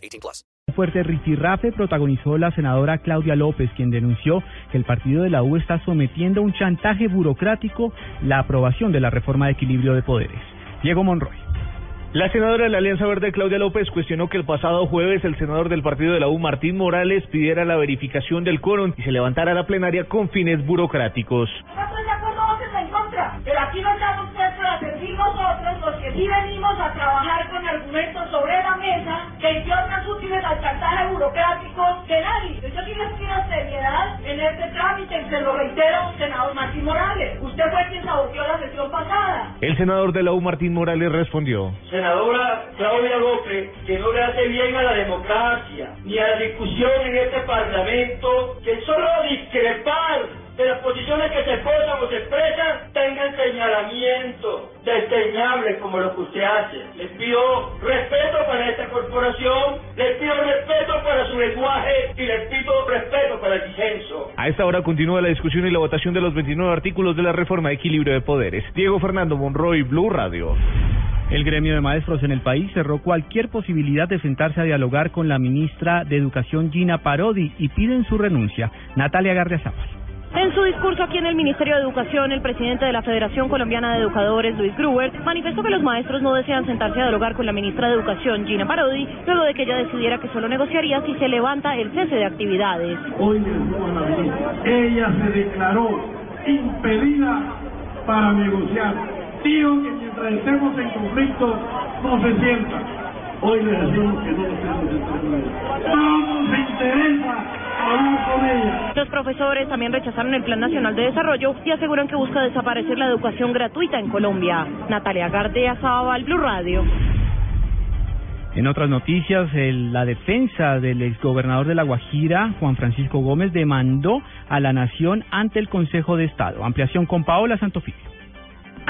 18 plus. Fuerte rifirrafe protagonizó la senadora Claudia López, quien denunció que el partido de la U está sometiendo a un chantaje burocrático la aprobación de la reforma de equilibrio de poderes. Diego Monroy. La senadora de la Alianza Verde, Claudia López, cuestionó que el pasado jueves el senador del partido de la U, Martín Morales, pidiera la verificación del quórum y se levantara la plenaria con fines burocráticos. No estoy de acuerdo, voten en contra. Pero aquí no estamos para servir nosotros, los que sí venimos a trabajar con argumentos sobre la mesa que más útiles al chantaje burocrático que nadie. Yo sí les pido seriedad en este trámite y se lo reitero, senador Martín Morales. Usted fue quien saboteó la sesión pasada. El senador de la U, Martín Morales, respondió. senadora Claudia López que no le hace bien a la democracia ni a la discusión en este Parlamento, que solo discrepar de las posiciones que se posan o se expresan tengan señalamiento desdeñable como lo que usted hace. Les pido respeto para esta corporación, les pido respeto para su lenguaje y les pido respeto para el disenso. A esta hora continúa la discusión y la votación de los 29 artículos de la reforma de equilibrio de poderes. Diego Fernando Monroy, Blue Radio. El gremio de maestros en el país cerró cualquier posibilidad de sentarse a dialogar con la ministra de Educación Gina Parodi y piden su renuncia. Natalia Gardiazabal. En su discurso aquí en el Ministerio de Educación, el presidente de la Federación Colombiana de Educadores, Luis Gruber, manifestó que los maestros no desean sentarse a dialogar con la ministra de Educación, Gina Parodi, luego de que ella decidiera que solo negociaría si se levanta el cese de actividades. Hoy ella se declaró impedida para negociar. Dijo que mientras estemos en conflicto no se sienta. Hoy le decimos que no nos. No nos interesa. Los profesores también rechazaron el Plan Nacional de Desarrollo y aseguran que busca desaparecer la educación gratuita en Colombia. Natalia Gardea, Zabal, Blue Radio. En otras noticias, el- la defensa del exgobernador de La Guajira, Juan Francisco Gómez, demandó a la nación ante el Consejo de Estado. Ampliación con Paola Santofilio.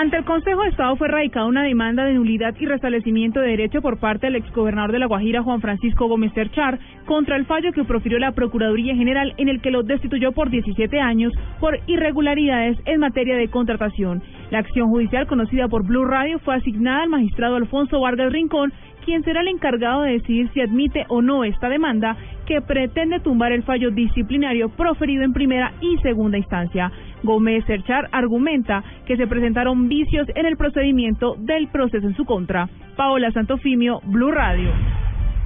Ante el Consejo de Estado fue radicada una demanda de nulidad y restablecimiento de derecho por parte del exgobernador de La Guajira, Juan Francisco Gómez Cerchar, contra el fallo que profirió la Procuraduría General en el que lo destituyó por 17 años por irregularidades en materia de contratación. La acción judicial conocida por Blue Radio fue asignada al magistrado Alfonso Vargas Rincón, quien será el encargado de decidir si admite o no esta demanda que pretende tumbar el fallo disciplinario proferido en primera y segunda instancia. Gómez Cerchar argumenta que se presentaron vicios en el procedimiento del proceso en su contra. Paola Santofimio, Blue Radio.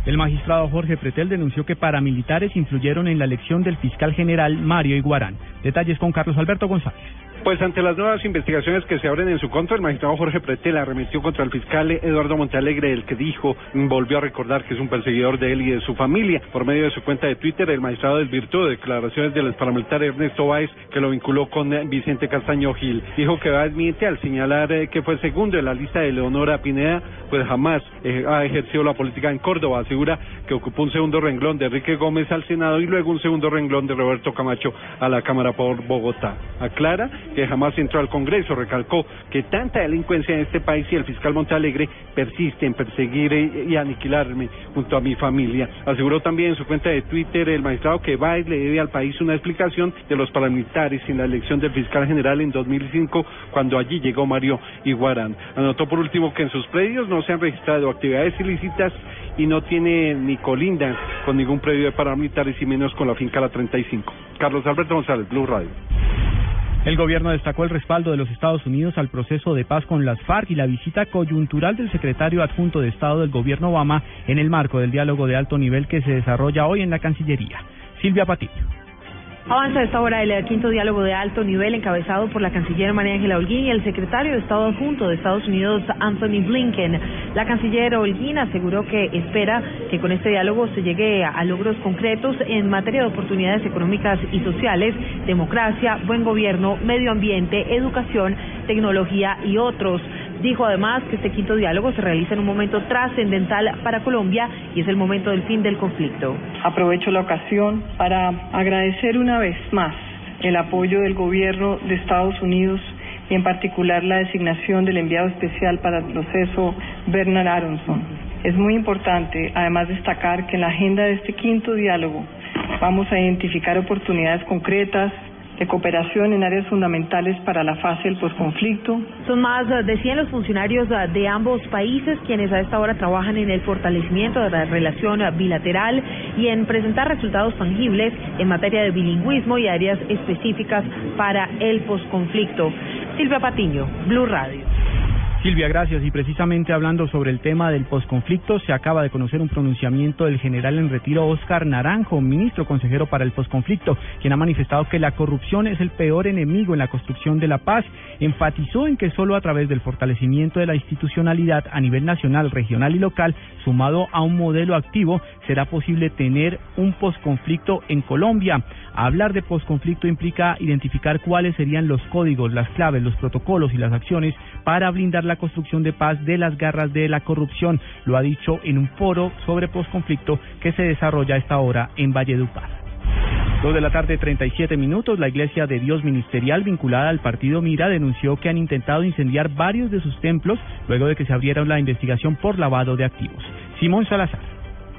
El magistrado Jorge Pretel denunció que paramilitares influyeron en la elección del fiscal general Mario Iguarán. Detalles con Carlos Alberto González. Pues ante las nuevas investigaciones que se abren en su contra, el magistrado Jorge Pretel arremetió contra el fiscal Eduardo Montalegre, el que dijo, volvió a recordar que es un perseguidor de él y de su familia. Por medio de su cuenta de Twitter, el magistrado desvirtuó declaraciones del paramilitar Ernesto Báez, que lo vinculó con eh, Vicente Castaño Gil. Dijo que Báez miente al señalar eh, que fue segundo en la lista de Leonora Pineda, pues jamás eh, ha ejercido la política en Córdoba. Asegura que ocupó un segundo renglón de Enrique Gómez al Senado y luego un segundo renglón de Roberto Camacho a la Cámara por Bogotá. Aclara que jamás entró al Congreso. Recalcó que tanta delincuencia en este país y el fiscal Montalegre persiste en perseguir y aniquilarme junto a mi familia. Aseguró también en su cuenta de Twitter el magistrado que Báez le debe al país una explicación de los paramilitares en la elección del fiscal general en 2005 cuando allí llegó Mario Iguarán. Anotó por último que en sus predios no se han registrado actividades ilícitas y no tiene ni colinda con ningún predio de paramilitares y menos con la finca La 35. Carlos Alberto González, Blue Radio. El gobierno destacó el respaldo de los Estados Unidos al proceso de paz con las FARC y la visita coyuntural del secretario adjunto de Estado del gobierno Obama en el marco del diálogo de alto nivel que se desarrolla hoy en la Cancillería. Silvia Patiño. Avanza esta hora el quinto diálogo de alto nivel encabezado por la canciller María Ángela Holguín y el secretario de Estado adjunto de Estados Unidos Anthony Blinken. La canciller Holguín aseguró que espera que con este diálogo se llegue a logros concretos en materia de oportunidades económicas y sociales, democracia, buen gobierno, medio ambiente, educación, tecnología y otros. Dijo además que este quinto diálogo se realiza en un momento trascendental para Colombia y es el momento del fin del conflicto. Aprovecho la ocasión para agradecer una vez más el apoyo del gobierno de Estados Unidos y en particular la designación del enviado especial para el proceso Bernard Aronson. Es muy importante, además, destacar que en la agenda de este quinto diálogo vamos a identificar oportunidades concretas de cooperación en áreas fundamentales para la fase del posconflicto. Son más de 100 los funcionarios de ambos países quienes a esta hora trabajan en el fortalecimiento de la relación bilateral y en presentar resultados tangibles en materia de bilingüismo y áreas específicas para el posconflicto. Silvia Patiño, Blue Radio. Silvia, gracias. Y precisamente hablando sobre el tema del posconflicto, se acaba de conocer un pronunciamiento del general en retiro Oscar Naranjo, ministro consejero para el posconflicto, quien ha manifestado que la corrupción es el peor enemigo en la construcción de la paz. Enfatizó en que solo a través del fortalecimiento de la institucionalidad a nivel nacional, regional y local, sumado a un modelo activo, será posible tener un posconflicto en Colombia. Hablar de posconflicto implica identificar cuáles serían los códigos, las claves, los protocolos y las acciones para blindar la construcción de paz de las garras de la corrupción. Lo ha dicho en un foro sobre posconflicto que se desarrolla a esta hora en Valledupar. Dos de la tarde, 37 minutos, la Iglesia de Dios Ministerial vinculada al partido Mira denunció que han intentado incendiar varios de sus templos luego de que se abriera la investigación por lavado de activos. Simón Salazar.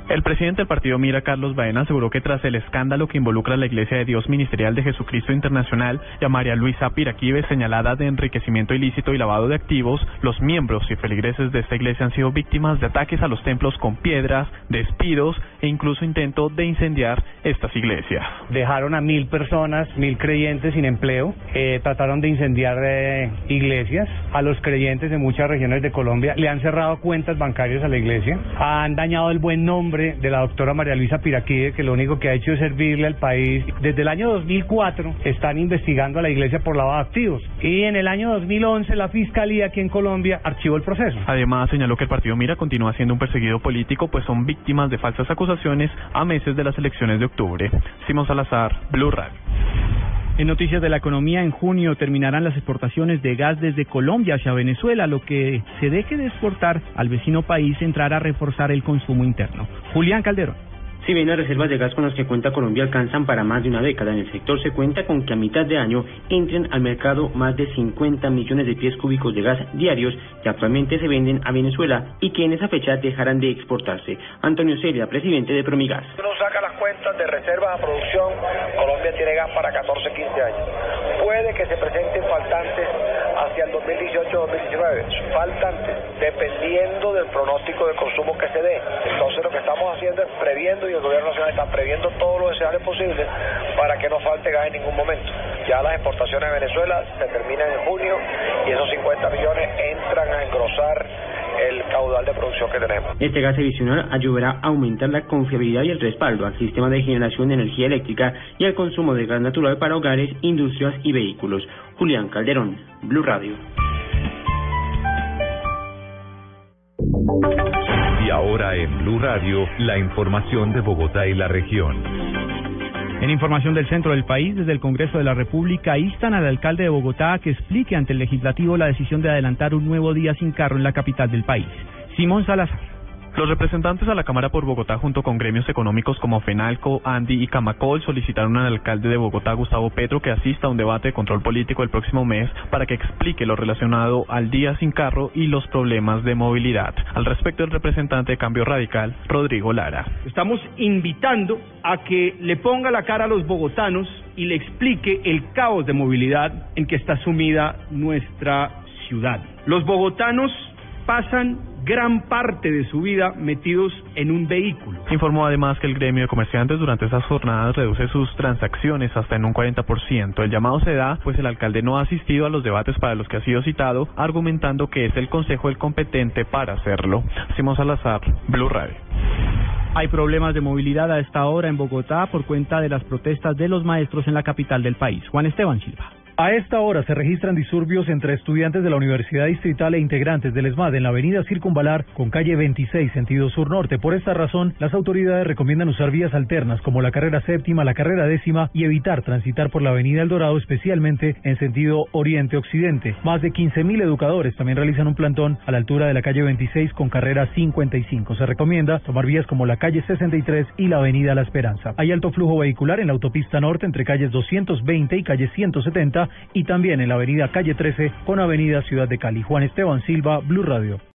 El presidente del partido Mira, Carlos Baena, aseguró que tras el escándalo que involucra a la Iglesia de Dios Ministerial de Jesucristo Internacional y a María Luisa Piraquive señalada de enriquecimiento ilícito y lavado de activos, los miembros y feligreses de esta iglesia han sido víctimas de ataques a los templos con piedras, despidos e incluso intento de incendiar estas iglesias. Dejaron a mil personas, mil creyentes sin empleo, eh, trataron de incendiar eh, iglesias, a los creyentes de muchas regiones de Colombia le han cerrado cuentas bancarias a la iglesia, han dañado el buen nombre de la doctora María Luisa Piraquide, que lo único que ha hecho es servirle al país. Desde el año 2004 están investigando a la iglesia por lavado de activos y en el año 2011 la fiscalía aquí en Colombia archivó el proceso. Además, señaló que el partido Mira continúa siendo un perseguido político, pues son víctimas de falsas acusaciones a meses de las elecciones de octubre. Simón Salazar, Blue Radio. En noticias de la economía, en junio terminarán las exportaciones de gas desde Colombia hacia Venezuela. Lo que se deje de exportar al vecino país entrará a reforzar el consumo interno. Julián Calderón. Si bien las reservas de gas con las que cuenta Colombia alcanzan para más de una década, en el sector se cuenta con que a mitad de año entren al mercado más de 50 millones de pies cúbicos de gas diarios que actualmente se venden a Venezuela y que en esa fecha dejarán de exportarse. Antonio Celia, presidente de Promigas. Uno saca las cuentas de reservas a producción, Colombia tiene gas para 14, 15 años. Puede que se presenten faltantes hacia el 2018-2019, faltantes, dependiendo del pronóstico de consumo que se dé. Es previendo y el gobierno nacional está previendo todos los escenarios posibles para que no falte gas en ningún momento. Ya las exportaciones de Venezuela se terminan en junio y esos 50 millones entran a engrosar el caudal de producción que tenemos. Este gas adicional ayudará a aumentar la confiabilidad y el respaldo al sistema de generación de energía eléctrica y al consumo de gas natural para hogares, industrias y vehículos. Julián Calderón, Blue Radio. Y ahora en Blue Radio, la información de Bogotá y la región. En información del centro del país, desde el Congreso de la República, instan al alcalde de Bogotá a que explique ante el legislativo la decisión de adelantar un nuevo día sin carro en la capital del país. Simón Salazar. Los representantes a la Cámara por Bogotá junto con gremios económicos como FENALCO, ANDI y Camacol solicitaron al alcalde de Bogotá, Gustavo Petro, que asista a un debate de control político el próximo mes para que explique lo relacionado al día sin carro y los problemas de movilidad. Al respecto, el representante de Cambio Radical, Rodrigo Lara. Estamos invitando a que le ponga la cara a los bogotanos y le explique el caos de movilidad en que está sumida nuestra ciudad. Los bogotanos pasan gran parte de su vida metidos en un vehículo. Informó además que el gremio de comerciantes durante esas jornadas reduce sus transacciones hasta en un 40%. El llamado se da pues el alcalde no ha asistido a los debates para los que ha sido citado, argumentando que es el consejo el competente para hacerlo. Simón Salazar, Blue Radio. Hay problemas de movilidad a esta hora en Bogotá por cuenta de las protestas de los maestros en la capital del país. Juan Esteban Silva. A esta hora se registran disturbios entre estudiantes de la Universidad Distrital e integrantes del ESMAD en la avenida Circunvalar con calle 26 sentido sur-norte. Por esta razón, las autoridades recomiendan usar vías alternas como la carrera séptima, la carrera décima y evitar transitar por la avenida El Dorado, especialmente en sentido oriente-occidente. Más de 15.000 educadores también realizan un plantón a la altura de la calle 26 con carrera 55. Se recomienda tomar vías como la calle 63 y la avenida La Esperanza. Hay alto flujo vehicular en la autopista norte entre calles 220 y calle 170 y también en la avenida Calle 13 con avenida Ciudad de Cali. Juan Esteban Silva, Blue Radio.